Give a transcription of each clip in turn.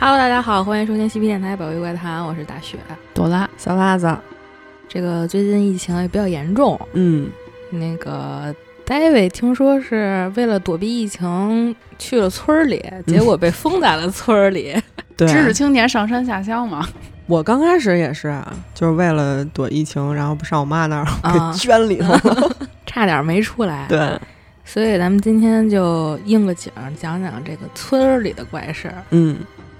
Hello，大家好，欢迎收听西皮电台《保卫怪谈》，我是大雪。朵拉，小辣子，这个最近疫情也比较严重，嗯，那个 David 听说是为了躲避疫情去了村儿里，结果被封在了村儿里。对，知识青年上山下乡嘛。我刚开始也是，就是为了躲疫情，然后不上我妈那儿啊给圈里头了。差点没出来。，对，所以咱们今天就应个景儿，讲讲这个村儿里的怪事儿。嗯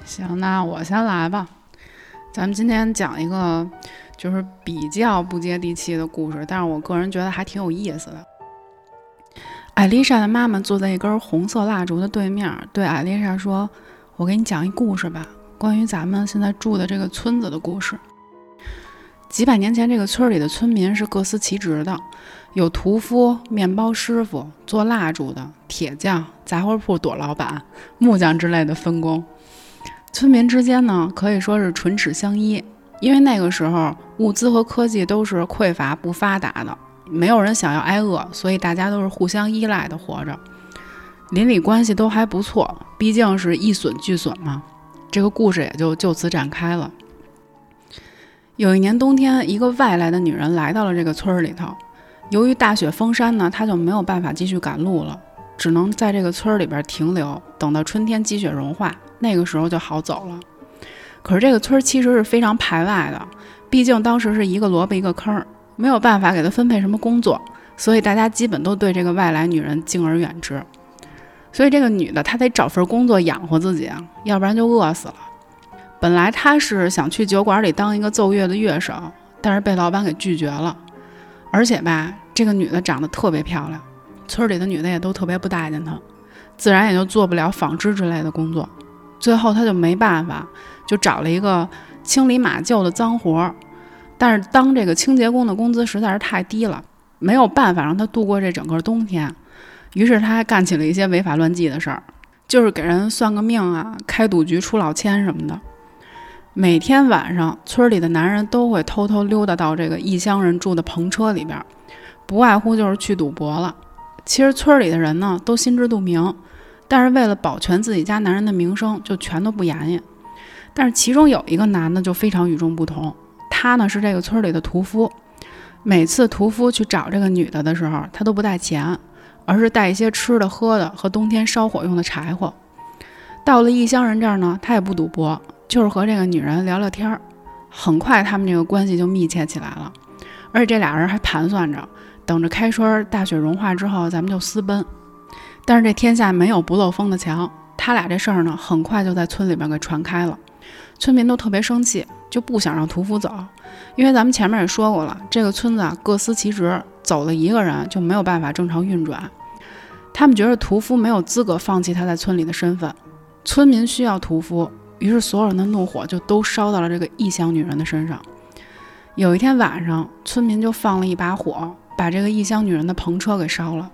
行，那我先来吧。咱们今天讲一个就是比较不接地气的故事，但是我个人觉得还挺有意思的。艾丽莎的妈妈坐在一根红色蜡烛的对面，对艾丽莎说：“我给你讲一故事吧，关于咱们现在住的这个村子的故事。几百年前，这个村里的村民是各司其职的，有屠夫、面包师傅、做蜡烛的、铁匠、杂货铺朵老板、木匠之类的分工。村民之间呢，可以说是唇齿相依，因为那个时候物资和科技都是匮乏不发达的，没有人想要挨饿，所以大家都是互相依赖的活着。邻里关系都还不错，毕竟是一损俱损嘛。这个故事也就就此展开了。有一年冬天，一个外来的女人来到了这个村儿里头。由于大雪封山呢，她就没有办法继续赶路了，只能在这个村儿里边停留，等到春天积雪融化，那个时候就好走了。可是这个村儿其实是非常排外的，毕竟当时是一个萝卜一个坑，没有办法给她分配什么工作，所以大家基本都对这个外来女人敬而远之。所以这个女的她得找份工作养活自己啊，要不然就饿死了。本来她是想去酒馆里当一个奏乐的乐手，但是被老板给拒绝了。而且吧，这个女的长得特别漂亮，村里的女的也都特别不待见他，自然也就做不了纺织之类的工作。最后他就没办法，就找了一个清理马厩的脏活儿。但是当这个清洁工的工资实在是太低了，没有办法让他度过这整个冬天。于是他还干起了一些违法乱纪的事儿，就是给人算个命啊，开赌局出老千什么的。每天晚上，村里的男人都会偷偷溜达到这个异乡人住的棚车里边，不外乎就是去赌博了。其实村里的人呢都心知肚明，但是为了保全自己家男人的名声，就全都不言语。但是其中有一个男的就非常与众不同，他呢是这个村里的屠夫。每次屠夫去找这个女的的时候，他都不带钱，而是带一些吃的、喝的和冬天烧火用的柴火。到了异乡人这儿呢，他也不赌博。就是和这个女人聊聊天儿，很快他们这个关系就密切起来了，而且这俩人还盘算着，等着开春大雪融化之后，咱们就私奔。但是这天下没有不漏风的墙，他俩这事儿呢，很快就在村里边给传开了，村民都特别生气，就不想让屠夫走，因为咱们前面也说过了，这个村子啊各司其职，走了一个人就没有办法正常运转。他们觉得屠夫没有资格放弃他在村里的身份，村民需要屠夫。于是，所有人的怒火就都烧到了这个异乡女人的身上。有一天晚上，村民就放了一把火，把这个异乡女人的篷车给烧了。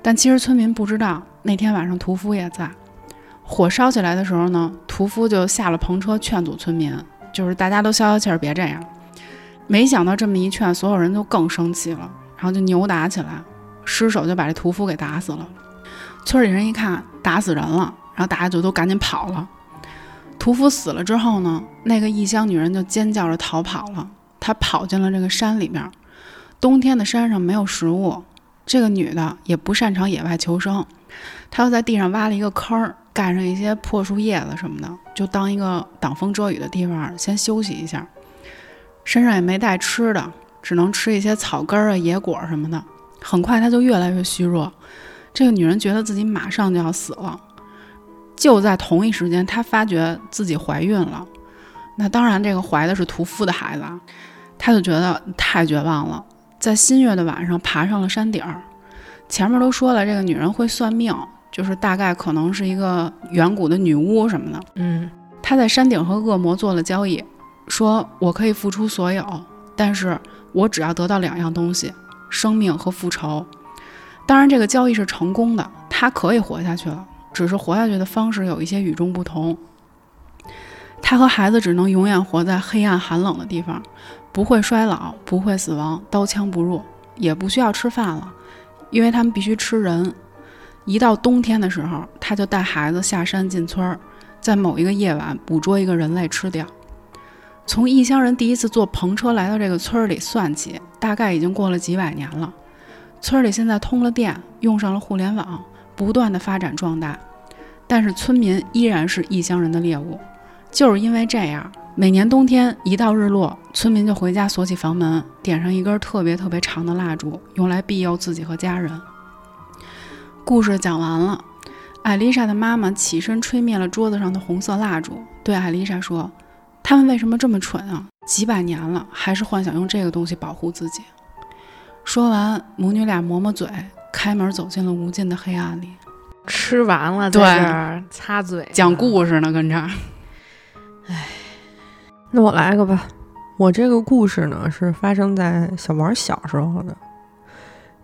但其实村民不知道，那天晚上屠夫也在。火烧起来的时候呢，屠夫就下了篷车劝阻村民，就是大家都消消气儿，别这样。没想到这么一劝，所有人就更生气了，然后就扭打起来，失手就把这屠夫给打死了。村里人一看打死人了，然后大家就都赶紧跑了。屠夫死了之后呢，那个异乡女人就尖叫着逃跑了。她跑进了这个山里边，冬天的山上没有食物，这个女的也不擅长野外求生，她就在地上挖了一个坑儿，盖上一些破树叶子什么的，就当一个挡风遮雨的地方先休息一下。身上也没带吃的，只能吃一些草根儿啊、野果什么的。很快她就越来越虚弱，这个女人觉得自己马上就要死了。就在同一时间，她发觉自己怀孕了。那当然，这个怀的是屠夫的孩子，她就觉得太绝望了。在新月的晚上，爬上了山顶儿。前面都说了，这个女人会算命，就是大概可能是一个远古的女巫什么的。嗯，她在山顶和恶魔做了交易，说我可以付出所有，但是我只要得到两样东西：生命和复仇。当然，这个交易是成功的，她可以活下去了。只是活下去的方式有一些与众不同。她和孩子只能永远活在黑暗寒冷的地方，不会衰老，不会死亡，刀枪不入，也不需要吃饭了，因为他们必须吃人。一到冬天的时候，他就带孩子下山进村儿，在某一个夜晚捕捉一个人类吃掉。从异乡人第一次坐篷车来到这个村儿里算起，大概已经过了几百年了。村里现在通了电，用上了互联网，不断的发展壮大，但是村民依然是异乡人的猎物。就是因为这样，每年冬天一到日落，村民就回家锁起房门，点上一根特别特别长的蜡烛，用来庇佑自己和家人。故事讲完了，艾丽莎的妈妈起身吹灭了桌子上的红色蜡烛，对艾丽莎说：“他们为什么这么蠢啊？几百年了，还是幻想用这个东西保护自己。”说完，母女俩抹抹嘴，开门走进了无尽的黑暗里。吃完了，对擦嘴，讲故事呢，跟这儿。唉那我来个吧。我这个故事呢是发生在小王小时候的。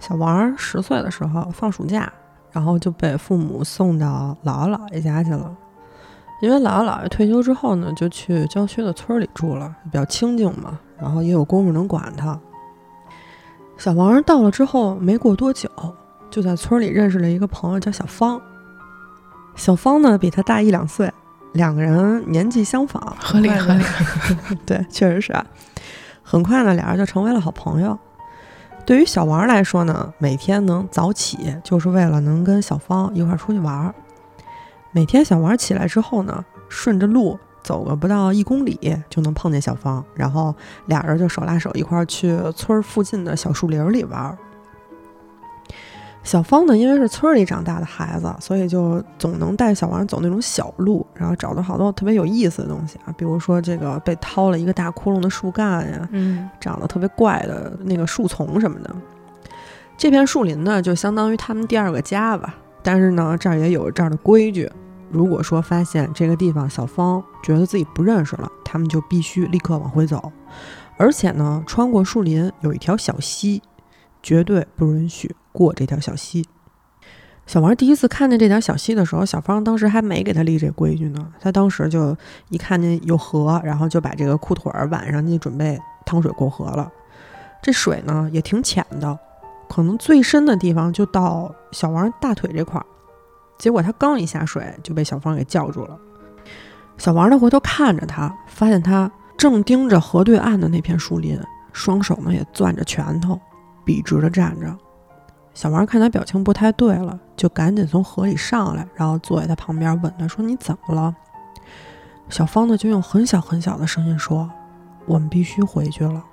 小王十岁的时候放暑假，然后就被父母送到姥姥姥爷家去了。因为姥姥姥爷退休之后呢，就去郊区的村里住了，比较清静嘛，然后也有功夫能管他。小王到了之后，没过多久，就在村里认识了一个朋友，叫小芳。小芳呢比他大一两岁，两个人年纪相仿，合理合理。对，确实是啊。很快呢，俩人就成为了好朋友。对于小王来说呢，每天能早起就是为了能跟小芳一块儿出去玩儿。每天小王起来之后呢，顺着路走个不到一公里就能碰见小芳，然后俩人就手拉手一块儿去村儿附近的小树林儿里玩儿。小芳呢，因为是村儿里长大的孩子，所以就总能带小王走那种小路，然后找到好多特别有意思的东西啊，比如说这个被掏了一个大窟窿的树干呀，嗯，长得特别怪的那个树丛什么的。这片树林呢，就相当于他们第二个家吧。但是呢，这儿也有这儿的规矩，如果说发现这个地方小芳觉得自己不认识了，他们就必须立刻往回走。而且呢，穿过树林有一条小溪，绝对不允许过这条小溪。小王第一次看见这条小溪的时候，小芳当时还没给他立这规矩呢。他当时就一看见有河，然后就把这个裤腿儿挽上去，准备趟水过河了。这水呢也挺浅的，可能最深的地方就到小王大腿这块儿。结果他刚一下水，就被小芳给叫住了。小王呢回头看着他，发现他正盯着河对岸的那片树林，双手呢也攥着拳头，笔直的站着。小王看他表情不太对了，就赶紧从河里上来，然后坐在他旁边，问他说：“你怎么了？”小芳呢就用很小很小的声音说：“我们必须回去了。”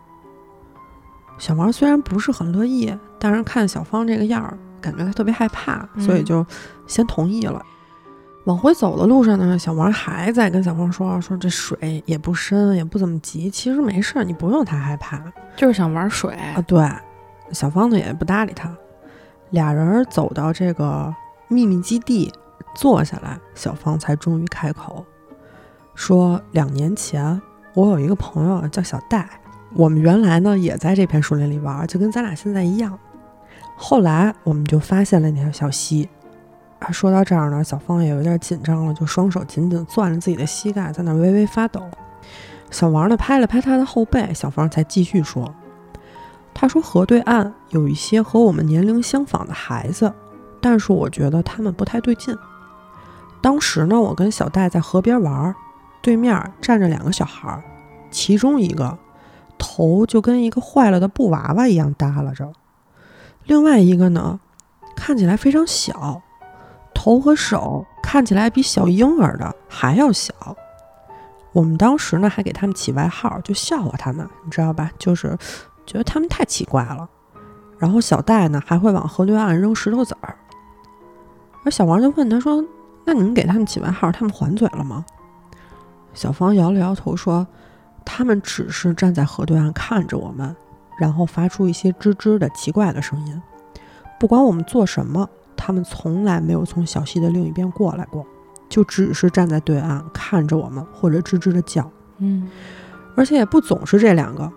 小王虽然不是很乐意，但是看小芳这个样儿，感觉他特别害怕，所以就先同意了。往回走的路上呢，小王还在跟小芳说：“说这水也不深，也不怎么急，其实没事儿，你不用太害怕。”就是想玩水，啊，对，小芳呢也不搭理他。俩人走到这个秘密基地，坐下来，小芳才终于开口说：“两年前，我有一个朋友叫小戴，我们原来呢也在这片树林里玩，就跟咱俩现在一样。后来我们就发现了那条小溪。”啊，说到这儿呢，小芳也有点紧张了，就双手紧紧攥着自己的膝盖，在那微微发抖。小王呢拍了拍他的后背，小芳才继续说。他说：“河对岸有一些和我们年龄相仿的孩子，但是我觉得他们不太对劲。当时呢，我跟小戴在河边玩，对面站着两个小孩，其中一个头就跟一个坏了的布娃娃一样耷拉着，另外一个呢，看起来非常小，头和手看起来比小婴儿的还要小。我们当时呢还给他们起外号，就笑话他们，你知道吧？就是。”觉得他们太奇怪了，然后小戴呢还会往河对岸扔石头子儿，而小王就问他说：“那你们给他们起外号，他们还嘴了吗？”小芳摇了摇头说：“他们只是站在河对岸看着我们，然后发出一些吱吱的奇怪的声音。不管我们做什么，他们从来没有从小溪的另一边过来过，就只是站在对岸看着我们，或者吱吱的叫。嗯，而且也不总是这两个。”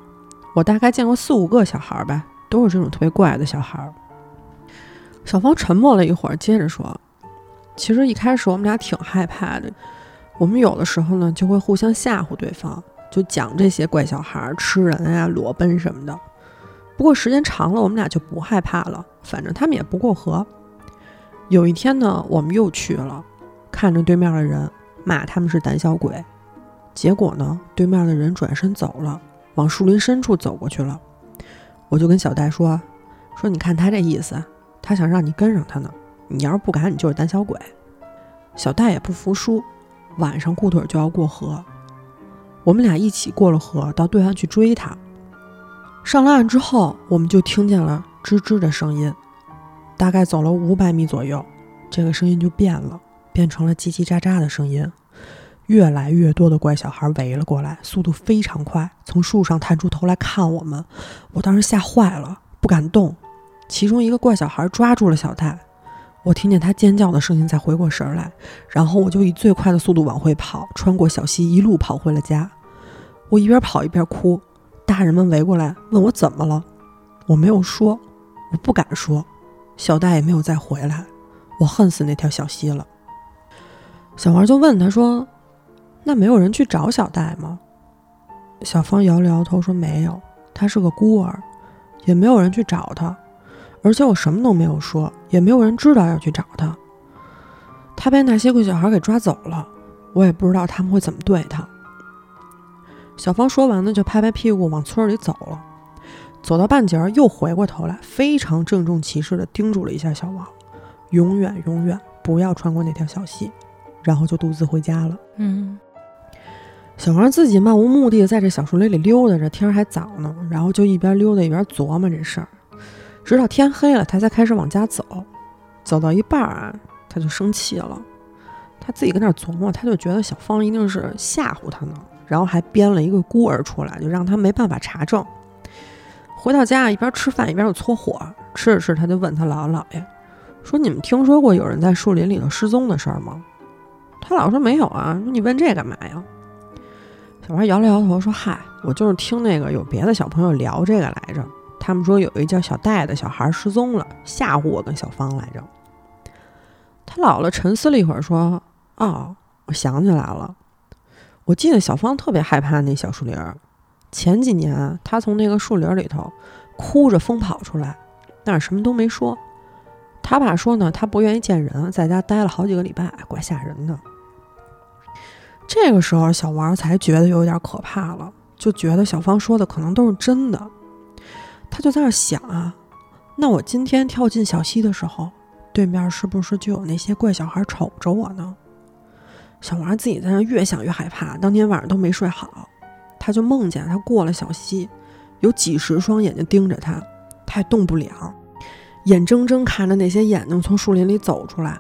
我大概见过四五个小孩吧，都是这种特别怪的小孩。小芳沉默了一会儿，接着说：“其实一开始我们俩挺害怕的，我们有的时候呢就会互相吓唬对方，就讲这些怪小孩吃人啊、裸奔什么的。不过时间长了，我们俩就不害怕了，反正他们也不过河。有一天呢，我们又去了，看着对面的人，骂他们是胆小鬼。结果呢，对面的人转身走了，往树林深处走过去了。我就跟小戴说：“说你看他这意思，他想让你跟上他呢。你要是不敢，你就是胆小鬼。”小戴也不服输，晚上裤腿就要过河。我们俩一起过了河，到对岸去追他。上了岸之后，我们就听见了吱吱的声音。大概走了五百米左右，这个声音就变了，变成了叽叽喳喳的声音。越来越多的怪小孩围了过来，速度非常快，从树上探出头来看我们。我当时吓坏了，不敢动。其中一个怪小孩抓住了小戴，我听见他尖叫的声音才回过神来，然后我就以最快的速度往回跑，穿过小溪，一路跑回了家。我一边跑一边哭，大人们围过来问我怎么了，我没有说，我不敢说。小戴也没有再回来，我恨死那条小溪了。小王就问他说：“那没有人去找小戴吗？”小芳摇了摇头说：“没有，他是个孤儿，也没有人去找他，而且我什么都没有说，也没有人知道要去找他。他被那些个小孩给抓走了，我也不知道他们会怎么对他。”小芳说完呢，就拍拍屁股往村里走了。走到半截儿，又回过头来，非常郑重其事地叮嘱了一下小王：“永远永远不要穿过那条小溪。”然后就独自回家了。嗯，小王自己漫无目的的在这小树林里溜达着，天还早呢，然后就一边溜达一边琢磨这事儿，直到天黑了，他才开始往家走。走到一半啊，他就生气了，他自己跟那儿琢磨，他就觉得小芳一定是吓唬他呢，然后还编了一个孤儿出来，就让他没办法查证。回到家，一边吃饭一边又搓火，吃着吃，他就问他姥姥姥爷说：“你们听说过有人在树林里头失踪的事儿吗？”他姥姥说：“没有啊。”说：“你问这干嘛呀？”小孩摇了摇头说：“嗨，我就是听那个有别的小朋友聊这个来着。他们说有一叫小戴的小孩失踪了，吓唬我跟小芳来着。”他姥姥沉思了一会儿说：“哦，我想起来了，我记得小芳特别害怕那小树林儿。”前几年，他从那个树林里头哭着疯跑出来，但是什么都没说。他爸说呢，他不愿意见人，在家待了好几个礼拜，怪吓人的。这个时候，小王才觉得有点可怕了，就觉得小芳说的可能都是真的。他就在那想啊，那我今天跳进小溪的时候，对面是不是就有那些怪小孩瞅着我呢？小王自己在那越想越害怕，当天晚上都没睡好。他就梦见他过了小溪，有几十双眼睛盯着他，他也动不了，眼睁睁看着那些眼睛从树林里走出来。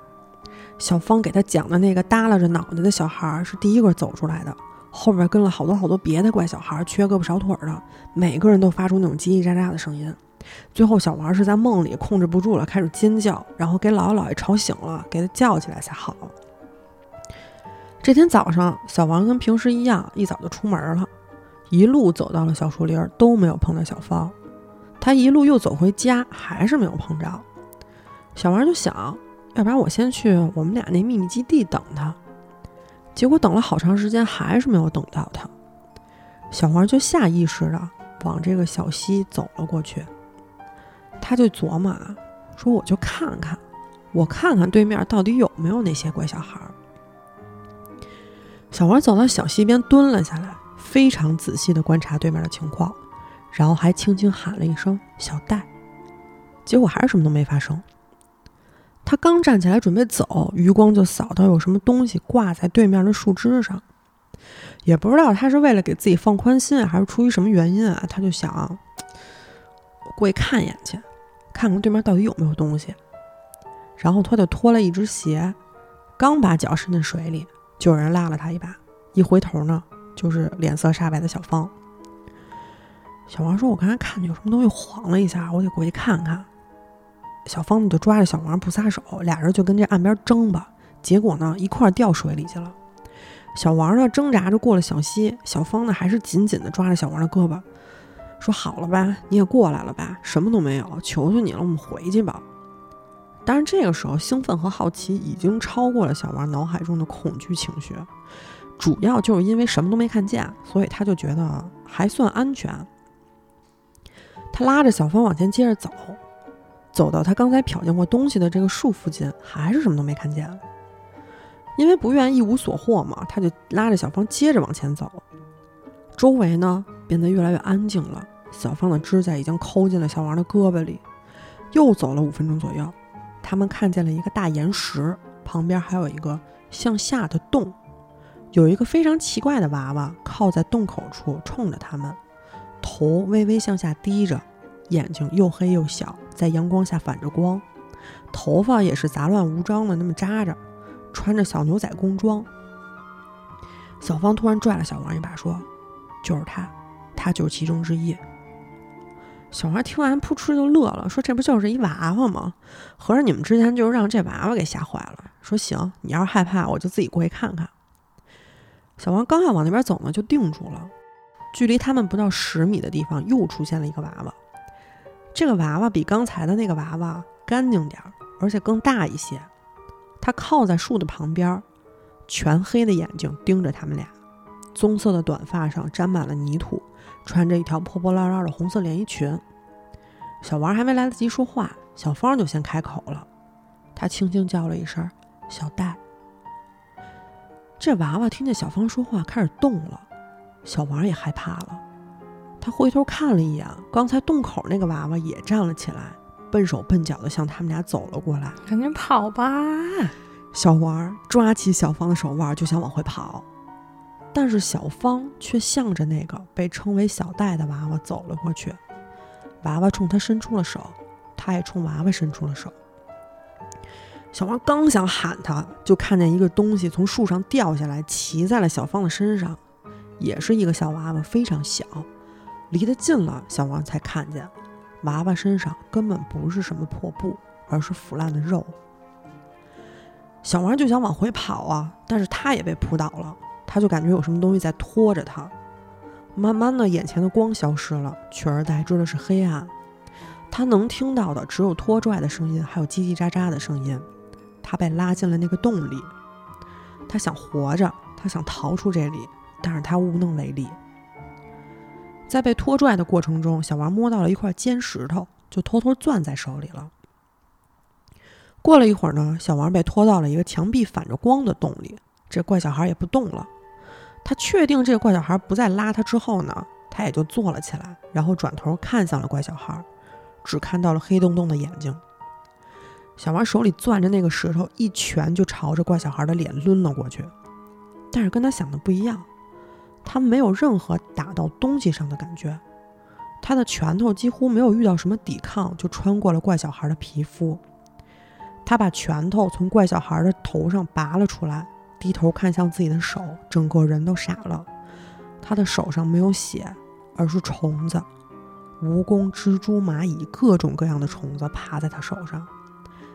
小芳给他讲的那个耷拉着脑袋的小孩是第一个走出来的，后面跟了好多好多别的怪小孩，缺胳膊少腿的，每个人都发出那种叽叽喳喳的声音。最后小王是在梦里控制不住了，开始尖叫，然后给姥姥姥爷吵醒了，给他叫起来才好。这天早上，小王跟平时一样，一早就出门了。一路走到了小树林，都没有碰到小芳。他一路又走回家，还是没有碰着。小王就想，要不然我先去我们俩那秘密基地等他。结果等了好长时间，还是没有等到他。小王就下意识的往这个小溪走了过去。他就琢磨，说我就看看，我看看对面到底有没有那些怪小孩。小王走到小溪边，蹲了下来。非常仔细的观察对面的情况，然后还轻轻喊了一声“小戴”，结果还是什么都没发生。他刚站起来准备走，余光就扫到有什么东西挂在对面的树枝上，也不知道他是为了给自己放宽心，还是出于什么原因啊，他就想过去看一眼去，看看对面到底有没有东西。然后他就脱了一只鞋，刚把脚伸进水里，就有人拉了他一把，一回头呢。就是脸色煞白的小芳。小王说：“我刚才看见有什么东西晃了一下，我得过去看看。”小芳呢就抓着小王不撒手，俩人就跟这岸边争吧。结果呢一块掉水里去了。小王呢挣扎着过了小溪，小芳呢还是紧紧的抓着小王的胳膊，说：“好了吧，你也过来了吧，什么都没有，求求你了，我们回去吧。”但是这个时候，兴奋和好奇已经超过了小王脑海中的恐惧情绪。主要就是因为什么都没看见，所以他就觉得还算安全。他拉着小芳往前接着走，走到他刚才瞟见过东西的这个树附近，还是什么都没看见。因为不愿一无所获嘛，他就拉着小芳接着往前走。周围呢变得越来越安静了，小芳的指甲已经抠进了小王的胳膊里。又走了五分钟左右，他们看见了一个大岩石，旁边还有一个向下的洞，有一个非常奇怪的娃娃靠在洞口处，冲着他们，头微微向下低着，眼睛又黑又小，在阳光下反着光，头发也是杂乱无章的那么扎着，穿着小牛仔工装。小芳突然拽了小王一把，说：“就是他，他就是其中之一。”小王听完，扑哧就乐了，说：“这不就是一娃娃吗？合着你们之前就是让这娃娃给吓坏了。”说：“行，你要是害怕，我就自己过去看看。”小王刚要往那边走呢，就定住了。距离他们不到十米的地方，又出现了一个娃娃。这个娃娃比刚才的那个娃娃干净点儿，而且更大一些。他靠在树的旁边，全黑的眼睛盯着他们俩，棕色的短发上沾满了泥土。穿着一条破破烂烂的红色连衣裙，小王还没来得及说话，小芳就先开口了。她轻轻叫了一声“小戴”。这娃娃听见小芳说话，开始动了。小王也害怕了，他回头看了一眼，刚才洞口那个娃娃也站了起来，笨手笨脚的向他们俩走了过来。赶紧跑吧！小王抓起小芳的手腕就想往回跑。但是小芳却向着那个被称为小戴的娃娃走了过去，娃娃冲他伸出了手，他也冲娃娃伸出了手。小王刚想喊他，就看见一个东西从树上掉下来，骑在了小芳的身上，也是一个小娃娃，非常小。离得近了，小王才看见，娃娃身上根本不是什么破布，而是腐烂的肉。小王就想往回跑啊，但是他也被扑倒了。他就感觉有什么东西在拖着他，慢慢的，眼前的光消失了，取而代之的是黑暗。他能听到的只有拖拽的声音，还有叽叽喳喳的声音。他被拉进了那个洞里，他想活着，他想逃出这里，但是他无能为力。在被拖拽的过程中，小王摸到了一块尖石头，就偷偷攥在手里了。过了一会儿呢，小王被拖到了一个墙壁反着光的洞里，这怪小孩也不动了。他确定这个怪小孩不再拉他之后呢，他也就坐了起来，然后转头看向了怪小孩，只看到了黑洞洞的眼睛。小王手里攥着那个石头，一拳就朝着怪小孩的脸抡了过去。但是跟他想的不一样，他没有任何打到东西上的感觉，他的拳头几乎没有遇到什么抵抗，就穿过了怪小孩的皮肤。他把拳头从怪小孩的头上拔了出来。低头看向自己的手，整个人都傻了。他的手上没有血，而是虫子，蜈蚣、蜘蛛、蚂蚁，各种各样的虫子爬在他手上。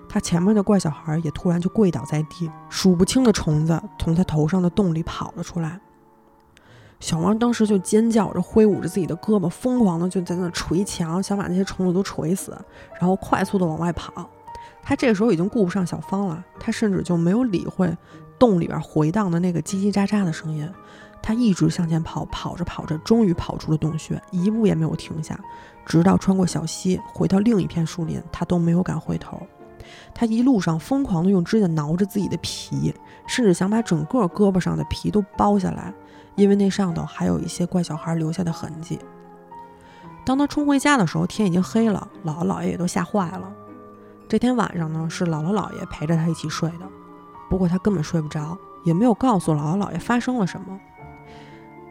他前面的怪小孩也突然就跪倒在地，数不清的虫子从他头上的洞里跑了出来。小王当时就尖叫着，挥舞着自己的胳膊，疯狂的就在那捶墙，想把那些虫子都捶死，然后快速的往外跑。他这个时候已经顾不上小芳了，他甚至就没有理会。洞里边回荡的那个叽叽喳喳的声音，他一直向前跑，跑着跑着，终于跑出了洞穴，一步也没有停下，直到穿过小溪，回到另一片树林，他都没有敢回头。他一路上疯狂的用指甲挠着自己的皮，甚至想把整个胳膊上的皮都剥下来，因为那上头还有一些怪小孩留下的痕迹。当他冲回家的时候，天已经黑了，姥姥姥爷也都吓坏了。这天晚上呢，是姥姥姥爷陪着他一起睡的。不过他根本睡不着，也没有告诉姥姥姥爷发生了什么。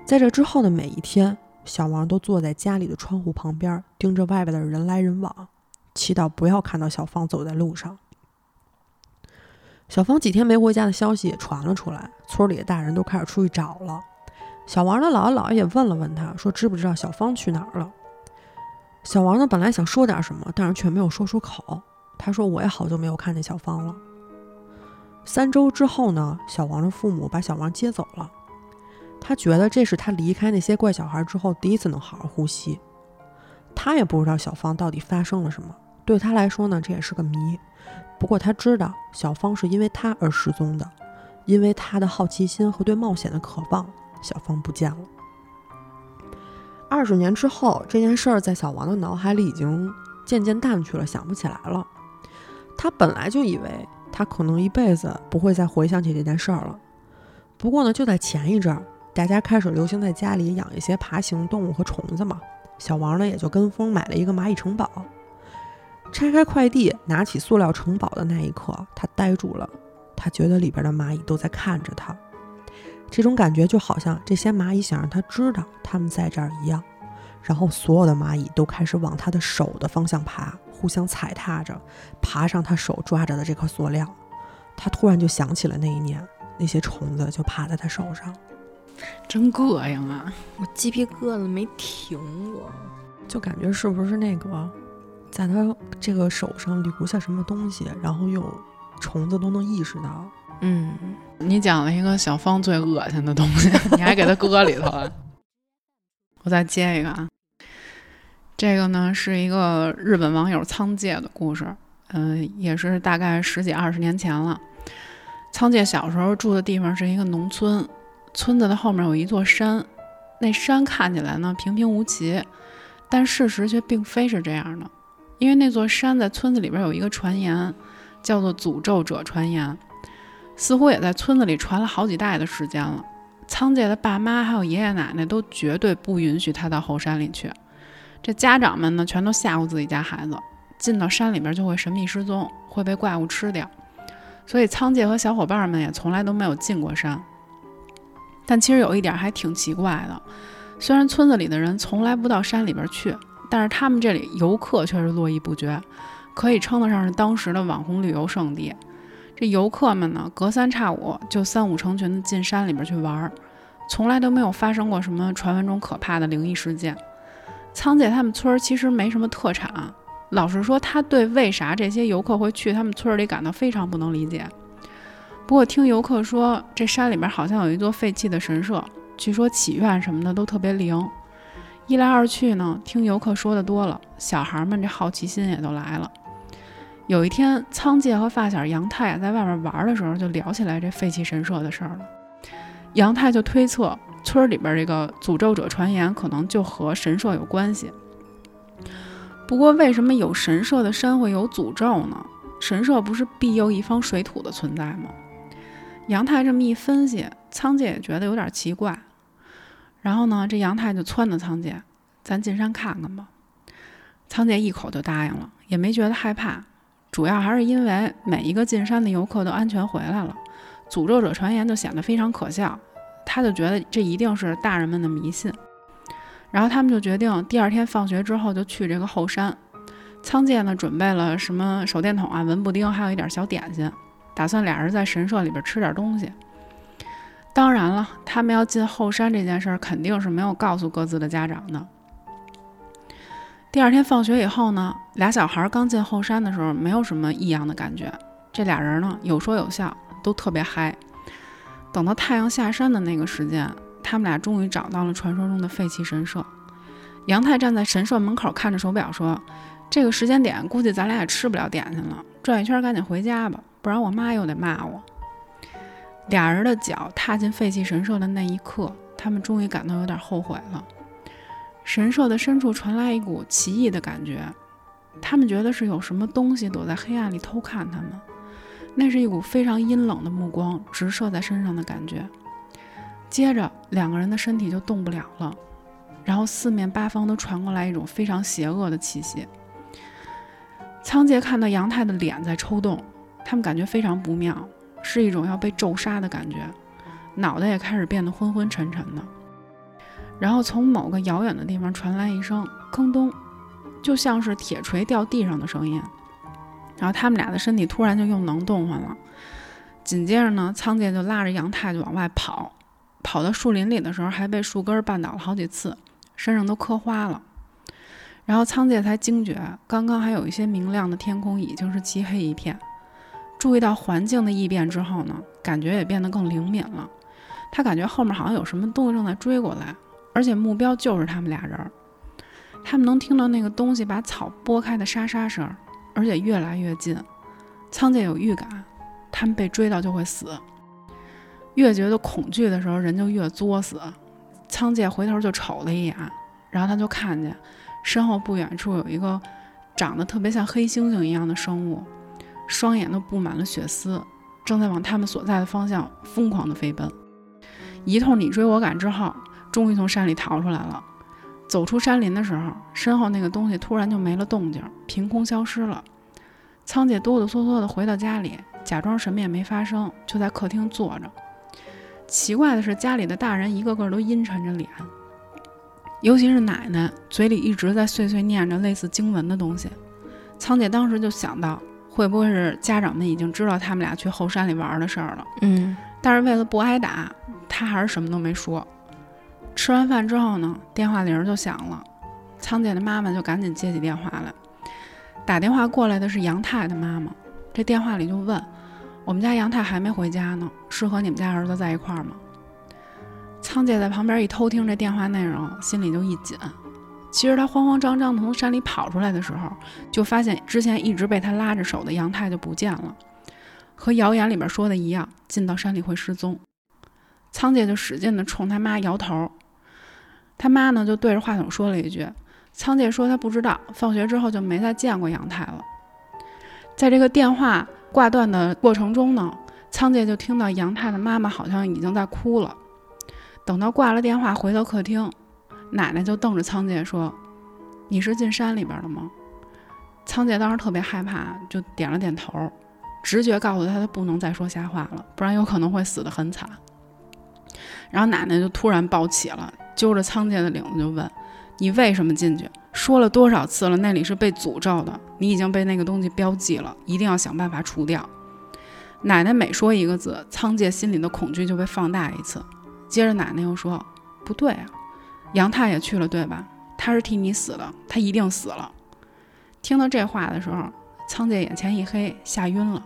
在这之后的每一天，小王都坐在家里的窗户旁边，盯着外边的人来人往，祈祷不要看到小芳走在路上。小芳几天没回家的消息也传了出来，村里的大人都开始出去找了。小王的姥姥姥爷也问了问他，说知不知道小芳去哪儿了。小王呢，本来想说点什么，但是却没有说出口。他说：“我也好久没有看见小芳了。”三周之后呢，小王的父母把小王接走了。他觉得这是他离开那些怪小孩之后第一次能好好呼吸。他也不知道小芳到底发生了什么，对他来说呢，这也是个谜。不过他知道小芳是因为他而失踪的，因为他的好奇心和对冒险的渴望，小芳不见了。二十年之后，这件事儿在小王的脑海里已经渐渐淡去了，想不起来了。他本来就以为。他可能一辈子不会再回想起这件事儿了。不过呢，就在前一阵，大家开始流行在家里养一些爬行动物和虫子嘛。小王呢，也就跟风买了一个蚂蚁城堡。拆开快递，拿起塑料城堡的那一刻，他呆住了。他觉得里边的蚂蚁都在看着他，这种感觉就好像这些蚂蚁想让他知道它们在这儿一样。然后所有的蚂蚁都开始往他的手的方向爬，互相踩踏着，爬上他手抓着的这颗塑料。他突然就想起了那一年，那些虫子就爬在他手上，真膈应啊！我鸡皮疙瘩没停过，就感觉是不是那个，在他这个手上留下什么东西，然后又虫子都能意识到。嗯，你讲了一个小芳最恶心的东西，你还给他搁里头了。我再接一个啊。这个呢是一个日本网友仓介的故事，嗯，也是大概十几二十年前了。仓介小时候住的地方是一个农村，村子的后面有一座山，那山看起来呢平平无奇，但事实却并非是这样的，因为那座山在村子里边有一个传言，叫做诅咒者传言，似乎也在村子里传了好几代的时间了。仓介的爸妈还有爷爷奶奶都绝对不允许他到后山里去。这家长们呢，全都吓唬自己家孩子，进到山里边就会神秘失踪，会被怪物吃掉。所以仓介和小伙伴们也从来都没有进过山。但其实有一点还挺奇怪的，虽然村子里的人从来不到山里边去，但是他们这里游客却是络绎不绝，可以称得上是当时的网红旅游胜地。这游客们呢，隔三差五就三五成群的进山里边去玩儿，从来都没有发生过什么传闻中可怕的灵异事件。仓姐他们村儿其实没什么特产，老实说，他对为啥这些游客会去他们村里感到非常不能理解。不过听游客说，这山里面好像有一座废弃的神社，据说祈愿什么的都特别灵。一来二去呢，听游客说的多了，小孩们这好奇心也都来了。有一天，仓介和发小杨太在外面玩的时候，就聊起来这废弃神社的事儿了。杨太就推测。村里边这个诅咒者传言可能就和神社有关系。不过，为什么有神社的山会有诅咒呢？神社不是庇佑一方水土的存在吗？杨太这么一分析，仓介也觉得有点奇怪。然后呢，这杨太就撺掇仓介：“咱进山看看吧。”仓介一口就答应了，也没觉得害怕。主要还是因为每一个进山的游客都安全回来了，诅咒者传言就显得非常可笑。他就觉得这一定是大人们的迷信，然后他们就决定第二天放学之后就去这个后山。仓介呢准备了什么手电筒啊、文布丁，还有一点小点心，打算俩人在神社里边吃点东西。当然了，他们要进后山这件事儿肯定是没有告诉各自的家长的。第二天放学以后呢，俩小孩刚进后山的时候没有什么异样的感觉，这俩人呢有说有笑，都特别嗨。等到太阳下山的那个时间，他们俩终于找到了传说中的废弃神社。杨太站在神社门口看着手表说：“这个时间点，估计咱俩也吃不了点心了，转一圈赶紧回家吧，不然我妈又得骂我。”俩人的脚踏进废弃神社的那一刻，他们终于感到有点后悔了。神社的深处传来一股奇异的感觉，他们觉得是有什么东西躲在黑暗里偷看他们。那是一股非常阴冷的目光直射在身上的感觉，接着两个人的身体就动不了了，然后四面八方都传过来一种非常邪恶的气息。仓介看到杨太的脸在抽动，他们感觉非常不妙，是一种要被咒杀的感觉，脑袋也开始变得昏昏沉沉的。然后从某个遥远的地方传来一声“吭咚”，就像是铁锤掉地上的声音。然后他们俩的身体突然就又能动换了，紧接着呢，仓介就拉着杨太就往外跑，跑到树林里的时候还被树根绊倒了好几次，身上都磕花了。然后仓介才惊觉，刚刚还有一些明亮的天空已经是漆黑一片。注意到环境的异变之后呢，感觉也变得更灵敏了。他感觉后面好像有什么东西正在追过来，而且目标就是他们俩人。他们能听到那个东西把草拨开的沙沙声。而且越来越近，仓介有预感，他们被追到就会死。越觉得恐惧的时候，人就越作死。仓介回头就瞅了一眼，然后他就看见身后不远处有一个长得特别像黑猩猩一样的生物，双眼都布满了血丝，正在往他们所在的方向疯狂地飞奔。一通你追我赶之后，终于从山里逃出来了。走出山林的时候，身后那个东西突然就没了动静，凭空消失了。仓姐哆哆嗦嗦地回到家里，假装什么也没发生，就在客厅坐着。奇怪的是，家里的大人一个个都阴沉着脸，尤其是奶奶，嘴里一直在碎碎念着类似经文的东西。仓姐当时就想到，会不会是家长们已经知道他们俩去后山里玩的事儿了？嗯，但是为了不挨打，她还是什么都没说。吃完饭之后呢，电话铃就响了，仓姐的妈妈就赶紧接起电话来。打电话过来的是杨太的妈妈，这电话里就问：“我们家杨太还没回家呢，是和你们家儿子在一块儿吗？”仓姐在旁边一偷听这电话内容，心里就一紧。其实她慌慌张张从山里跑出来的时候，就发现之前一直被她拉着手的杨太就不见了，和谣言里边说的一样，进到山里会失踪。仓姐就使劲地冲他妈摇头。他妈呢，就对着话筒说了一句：“仓介说他不知道，放学之后就没再见过杨太了。”在这个电话挂断的过程中呢，仓介就听到杨太的妈妈好像已经在哭了。等到挂了电话，回到客厅，奶奶就瞪着仓介说：“你是进山里边了吗？”仓介当时特别害怕，就点了点头，直觉告诉他，他不能再说瞎话了，不然有可能会死得很惨。然后奶奶就突然抱起了。揪着仓介的领子就问：“你为什么进去？说了多少次了？那里是被诅咒的，你已经被那个东西标记了，一定要想办法除掉。”奶奶每说一个字，仓介心里的恐惧就被放大一次。接着奶奶又说：“不对啊，杨太也去了，对吧？他是替你死的，他一定死了。”听到这话的时候，仓介眼前一黑，吓晕了。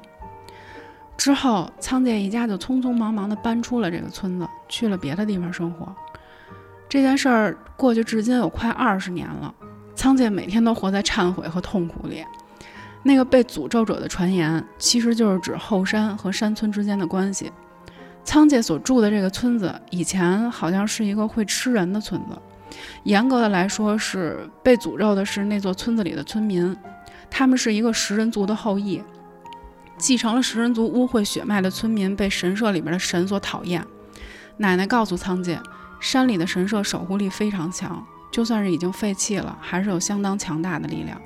之后，仓介一家就匆匆忙忙地搬出了这个村子，去了别的地方生活。这件事儿过去至今有快二十年了，仓介每天都活在忏悔和痛苦里。那个被诅咒者的传言，其实就是指后山和山村之间的关系。仓介所住的这个村子，以前好像是一个会吃人的村子。严格的来说，是被诅咒的是那座村子里的村民，他们是一个食人族的后裔，继承了食人族污秽血脉的村民被神社里面的神所讨厌。奶奶告诉仓介。山里的神社守护力非常强，就算是已经废弃了，还是有相当强大的力量。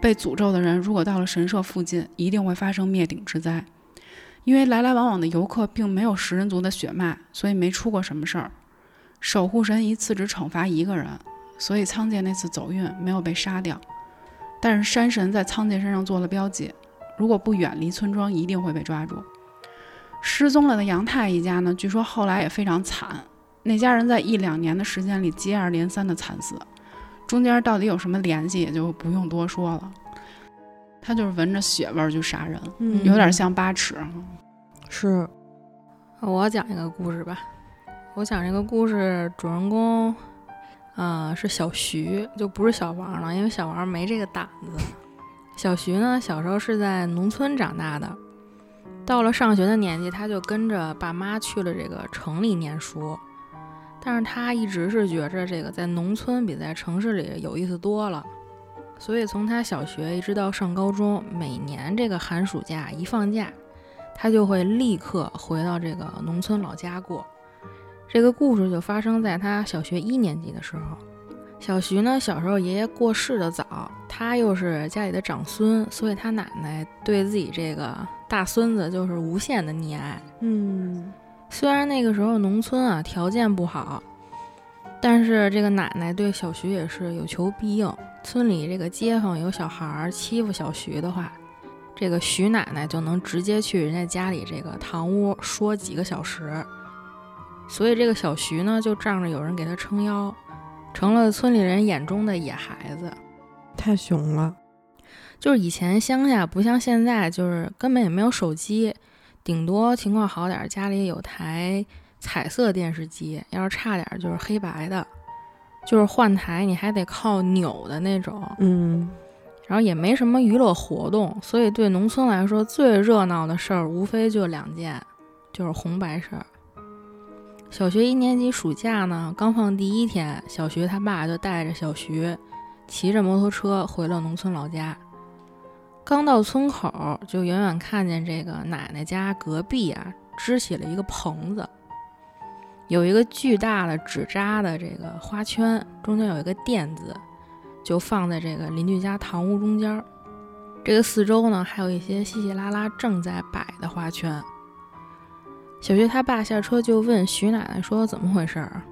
被诅咒的人如果到了神社附近，一定会发生灭顶之灾。因为来来往往的游客并没有食人族的血脉，所以没出过什么事儿。守护神一次只惩罚一个人，所以仓介那次走运没有被杀掉。但是山神在仓介身上做了标记，如果不远离村庄，一定会被抓住。失踪了的杨太一家呢？据说后来也非常惨。那家人在一两年的时间里接二连三的惨死，中间到底有什么联系，也就不用多说了。他就是闻着血味儿就杀人，有点像八尺。是，我讲一个故事吧。我讲这个故事主人公，呃，是小徐，就不是小王了，因为小王没这个胆子。小徐呢，小时候是在农村长大的，到了上学的年纪，他就跟着爸妈去了这个城里念书。但是他一直是觉着这个在农村比在城市里有意思多了，所以从他小学一直到上高中，每年这个寒暑假一放假，他就会立刻回到这个农村老家过。这个故事就发生在他小学一年级的时候。小徐呢，小时候爷爷过世的早，他又是家里的长孙，所以他奶奶对自己这个大孙子就是无限的溺爱。嗯。虽然那个时候农村啊条件不好，但是这个奶奶对小徐也是有求必应。村里这个街坊有小孩欺负小徐的话，这个徐奶奶就能直接去人家家里这个堂屋说几个小时。所以这个小徐呢，就仗着有人给他撑腰，成了村里人眼中的野孩子。太熊了，就是以前乡下不像现在，就是根本也没有手机。顶多情况好点，家里有台彩色电视机；要是差点，就是黑白的，就是换台你还得靠扭的那种。嗯，然后也没什么娱乐活动，所以对农村来说最热闹的事儿无非就两件，就是红白事儿。小学一年级暑假呢，刚放第一天，小徐他爸就带着小徐骑着摩托车回了农村老家。刚到村口，就远远看见这个奶奶家隔壁啊，支起了一个棚子，有一个巨大的纸扎的这个花圈，中间有一个垫子，就放在这个邻居家堂屋中间。这个四周呢，还有一些稀稀拉拉正在摆的花圈。小徐他爸下车就问徐奶奶说：“怎么回事儿？”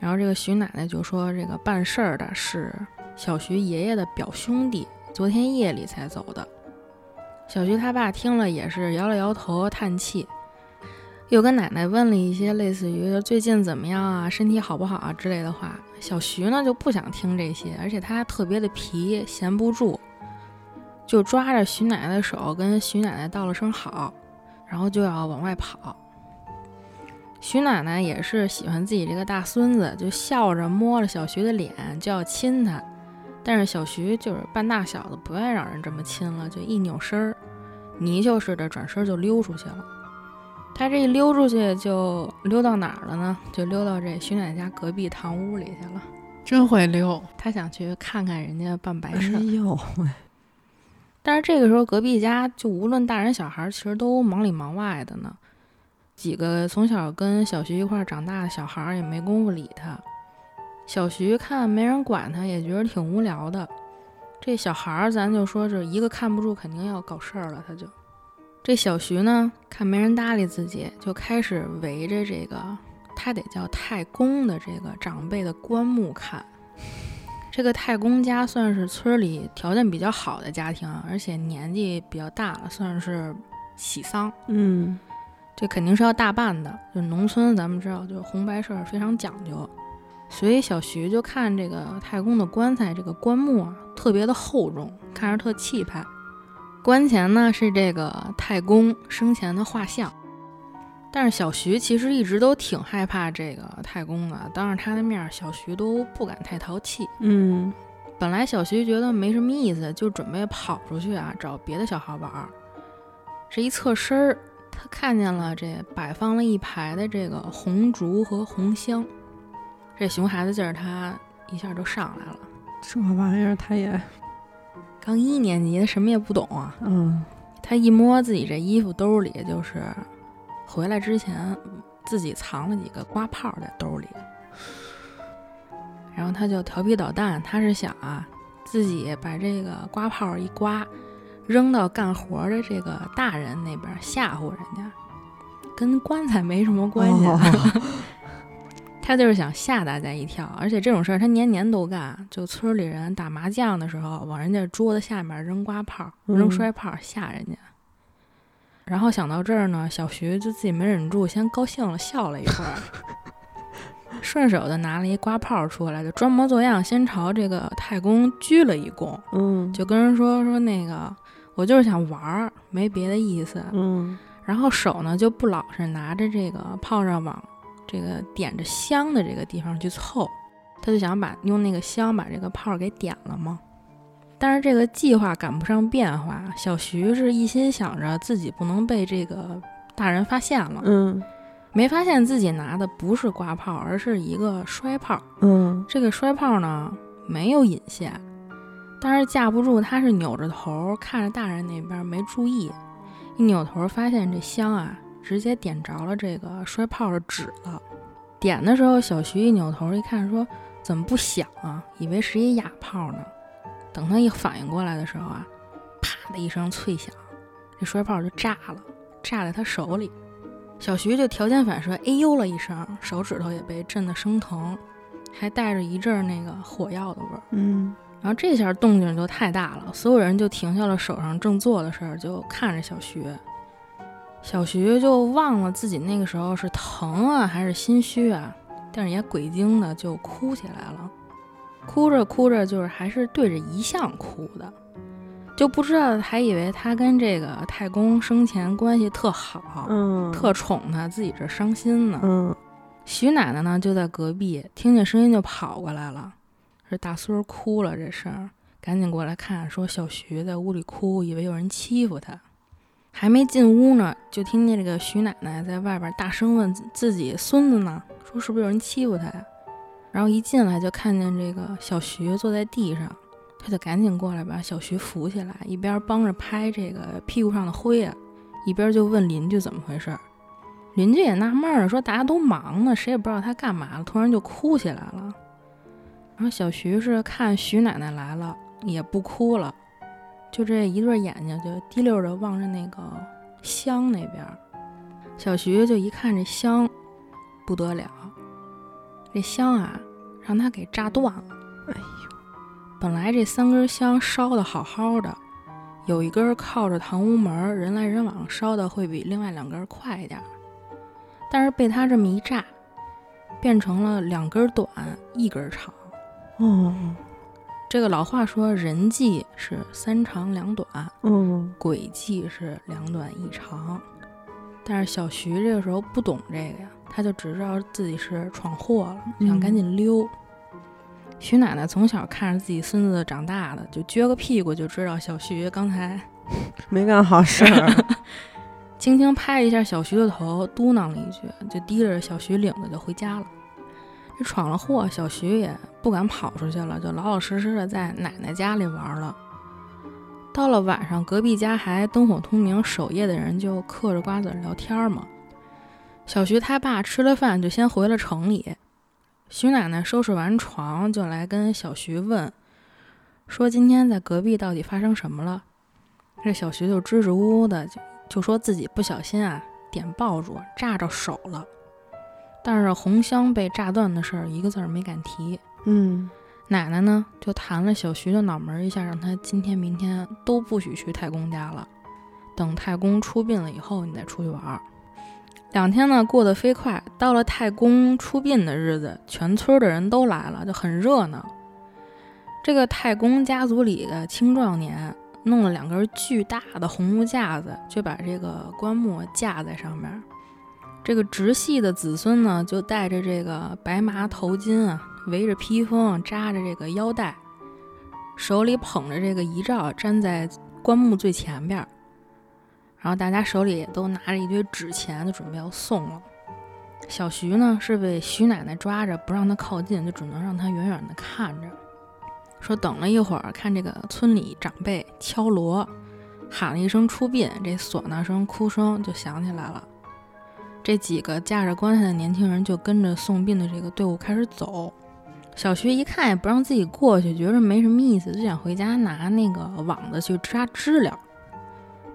然后这个徐奶奶就说：“这个办事儿的是小徐爷爷的表兄弟，昨天夜里才走的。”小徐他爸听了也是摇了摇头，叹气，又跟奶奶问了一些类似于“最近怎么样啊，身体好不好啊”之类的话。小徐呢就不想听这些，而且他特别的皮，闲不住，就抓着徐奶奶的手，跟徐奶奶道了声好，然后就要往外跑。徐奶奶也是喜欢自己这个大孙子，就笑着摸了小徐的脸，就要亲他。但是小徐就是半大小子，不愿意让人这么亲了，就一扭身儿，泥鳅似的转身就溜出去了。他这一溜出去，就溜到哪儿了呢？就溜到这徐奶奶家隔壁堂屋里去了。真会溜，他想去看看人家办白哎事儿。呦喂，但是这个时候，隔壁家就无论大人小孩，其实都忙里忙外的呢。几个从小跟小徐一块长大的小孩儿也没工夫理他。小徐看没人管他，也觉得挺无聊的。这小孩儿，咱就说是一个看不住，肯定要搞事儿了。他就这小徐呢，看没人搭理自己，就开始围着这个他得叫太公的这个长辈的棺木看。这个太公家算是村里条件比较好的家庭，而且年纪比较大了，算是喜丧。嗯这肯定是要大办的。就农村，咱们知道，就是红白事儿非常讲究，所以小徐就看这个太公的棺材，这个棺木啊特别的厚重，看着特气派。棺前呢是这个太公生前的画像，但是小徐其实一直都挺害怕这个太公的，当着他的面儿，小徐都不敢太淘气。嗯本来小徐觉得没什么意思，就准备跑出去啊，找别的小孩玩儿。这一侧身儿，他看见了这摆放了一排的这个红烛和红香，这熊孩子劲儿他一下就上来了。这玩意儿他也刚一年级，他什么也不懂啊。嗯他一摸自己这衣服兜里，就是回来之前自己藏了几个刮炮在兜里，然后他就调皮捣蛋，他是想啊，自己把这个刮炮一刮，扔到干活的这个大人那边吓唬人家，跟棺材没什么关系 他就是想吓大家一跳，而且这种事儿他年年都干。就村里人打麻将的时候，往人家桌子下面扔瓜炮、扔嗯摔炮吓人家。然后想到这儿呢，小徐就自己没忍住，先高兴了，笑了一会儿，顺手的拿了一瓜炮出来，就装模作样先朝这个太公鞠了一躬，嗯就跟人说说那个我就是想玩儿，没别的意思。嗯然后手呢就不老实拿着这个炮仗往这个点着香的这个地方去凑，他就想把用那个香把这个炮给点了嘛。但是这个计划赶不上变化，小徐是一心想着自己不能被这个大人发现了，嗯没发现自己拿的不是刮炮，而是一个摔炮。嗯这个摔炮呢没有引线，但是架不住他是扭着头看着大人那边没注意，一扭头发现这香啊直接点着了这个摔炮的纸了。点的时候，小徐一扭头一看，说怎么不响啊？以为是一哑炮呢。等他一反应过来的时候啊，啪的一声脆响，这摔炮就炸了，炸在他手里。小徐就条件反射，哎呦了一声，手指头也被震得生疼。还带着一阵那个火药的味儿。嗯然后这下动静就太大了，所有人就停下了手上正做的事儿，就看着小徐。小徐就忘了自己那个时候是疼啊还是心虚啊，但是也鬼精的就哭起来了。哭着哭着，就是还是对着遗像哭的，就不知道还以为他跟这个太公生前关系特好，嗯特宠他，自己这伤心呢。嗯徐奶奶呢就在隔壁，听见声音就跑过来了。这大孙儿哭了，这事儿赶紧过来看，说小徐在屋里哭，以为有人欺负他。还没进屋呢，就听见这个徐奶奶在外边大声问自己孙子呢，说是不是有人欺负他呀？然后一进来就看见这个小徐坐在地上，他就赶紧过来把小徐扶起来，一边帮着拍这个屁股上的灰啊，一边就问邻居怎么回事。邻居也纳闷儿，说大家都忙呢，谁也不知道他干嘛了，突然就哭起来了。然后小徐是看徐奶奶来了，也不哭了，就这一对眼睛就滴溜着望着那个香那边。小徐就一看这香，不得了，这香啊，让他给炸断了。哎呦，本来这三根香烧的好好的，有一根靠着堂屋门，人来人往，烧的会比另外两根快一点。但是被他这么一炸，变成了两根短，一根长。哦，这个老话说，人计是三长两短，嗯，鬼计是两短一长。但是小徐这个时候不懂这个呀，他就只知道自己是闯祸了，想赶紧溜。徐奶奶从小看着自己孙子长大的，就撅个屁股就知道小徐刚才 没干好事儿。轻轻拍了一下小徐的头，嘟囔了一句，就提着小徐领子就回家了。这闯了祸，小徐也不敢跑出去了，就老老实实的在奶奶家里玩了。到了晚上，隔壁家还灯火通明，守夜的人就嗑着瓜子聊天嘛。小徐他爸吃了饭就先回了城里，徐奶奶收拾完床就来跟小徐问，说今天在隔壁到底发生什么了？这小徐就支支吾吾的就。就说自己不小心啊，点爆竹炸着手了，但是红香被炸断的事儿一个字儿没敢提。嗯，奶奶呢就弹了小徐的脑门一下，让他今天明天都不许去太公家了，等太公出殡了以后你再出去玩。两天呢过得飞快，到了太公出殡的日子，全村的人都来了，就很热闹。这个太公家族里的青壮年。弄了两根巨大的红木架子，就把这个棺木架在上面。这个直系的子孙呢，就戴着这个白麻头巾啊，围着披风，扎着这个腰带，手里捧着这个遗照，站在棺木最前边儿。然后大家手里也都拿着一堆纸钱，就准备要送了。小徐呢，是被徐奶奶抓着，不让他靠近，就只能让他远远的看着。说等了一会儿，看这个村里长辈敲锣，喊了一声出殡，这唢呐声、哭声就响起来了。这几个架着棺材的年轻人就跟着送殡的这个队伍开始走。小徐一看也不让自己过去，觉着没什么意思，就想回家拿那个网子去扎知了。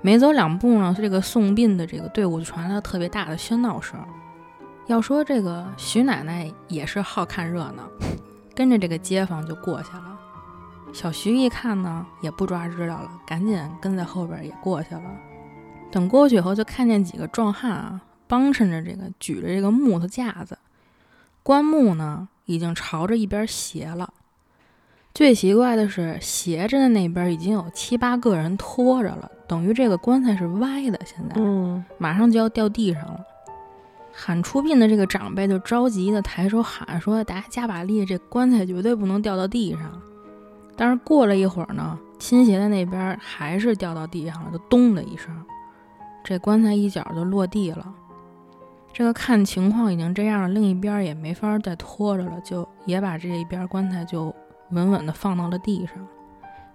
没走两步呢，这个送殡的这个队伍就传来了特别大的喧闹声。要说这个徐奶奶也是好看热闹，跟着这个街坊就过去了。小徐一看呢，也不抓知了了，赶紧跟在后边也过去了。等过去以后，就看见几个壮汉啊，帮衬着这个举着这个木头架子，棺木呢已经朝着一边斜了。最奇怪的是，斜着的那边已经有七八个人拖着了，等于这个棺材是歪的。现在，嗯，马上就要掉地上了。喊出殡的这个长辈就着急的抬手喊说：“大家加把力，这棺材绝对不能掉到地上。”但是过了一会儿呢，倾斜的那边还是掉到地上了，就咚的一声，这棺材一角就落地了。这个看情况已经这样了，另一边也没法再拖着了，就也把这一边棺材就稳稳的放到了地上。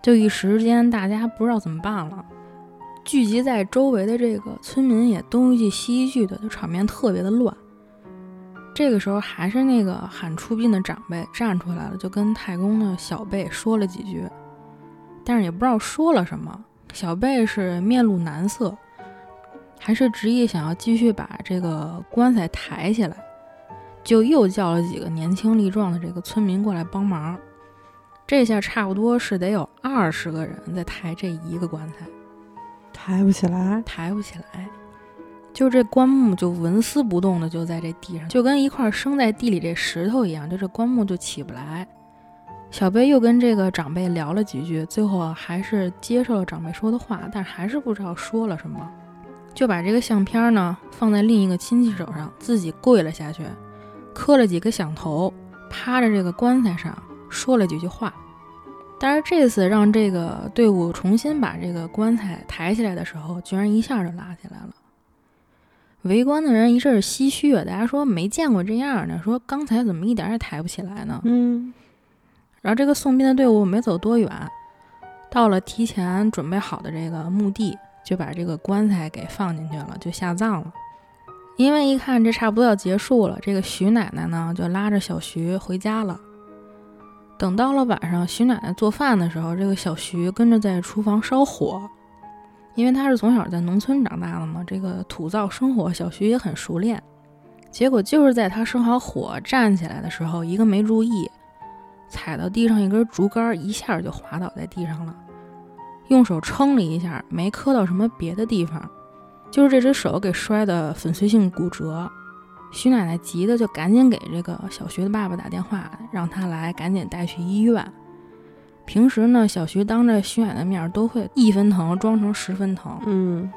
就一时间，大家不知道怎么办了，聚集在周围的这个村民也东一句西一句的，就场面特别的乱。这个时候，还是那个喊出殡的长辈站出来了，就跟太公的小辈说了几句，但是也不知道说了什么。小辈是面露难色，还是执意想要继续把这个棺材抬起来，就又叫了几个年轻力壮的这个村民过来帮忙。这下差不多是得有二十个人在抬这一个棺材，抬不起来，抬不起来。就这棺木就纹丝不动的就在这地上，就跟一块生在地里这石头一样，就这棺木就起不来。小贝又跟这个长辈聊了几句，最后还是接受了长辈说的话，但还是不知道说了什么，就把这个相片呢放在另一个亲戚手上，自己跪了下去，磕了几个响头，趴着这个棺材上说了几句话。但是这次让这个队伍重新把这个棺材抬起来的时候，居然一下就拉起来了。围观的人一阵唏嘘啊，大家说没见过这样的，说刚才怎么一点也抬不起来呢？嗯，然后这个送殡的队伍没走多远，到了提前准备好的这个墓地，就把这个棺材给放进去了，就下葬了。因为一看这差不多要结束了，这个徐奶奶呢就拉着小徐回家了。等到了晚上，徐奶奶做饭的时候，这个小徐跟着在厨房烧火，因为他是从小在农村长大的嘛，这个土灶生火，小徐也很熟练。结果就是在他生好火站起来的时候，一个没注意，踩到地上一根竹竿，一下就滑倒在地上了。用手撑了一下，没磕到什么别的地方，就是这只手给摔的粉碎性骨折。徐奶奶急的就赶紧给这个小徐的爸爸打电话，让他来赶紧带去医院。平时呢，小徐当着徐奶奶面都会一分疼装成十分疼，嗯，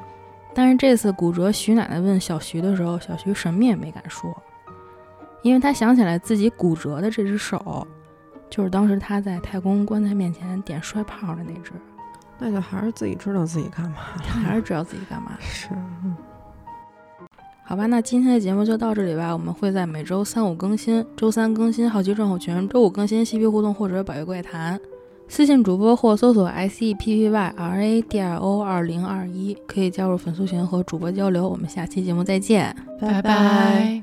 但是这次骨折，徐奶奶问小徐的时候，小徐什么也没敢说，因为他想起来自己骨折的这只手，就是当时他在太公棺材面前点摔炮的那只，那就还是自己知道自己干嘛。他还是知道自己干嘛。是，嗯好吧，那今天的节目就到这里吧。我们会在每周三五更新，周三更新好奇症候群，周五更新嬉皮互动或者百月怪谈。私信主播或搜索 S E P P Y R A D R O 二零二一，可以加入粉丝群和主播交流。我们下期节目再见。拜拜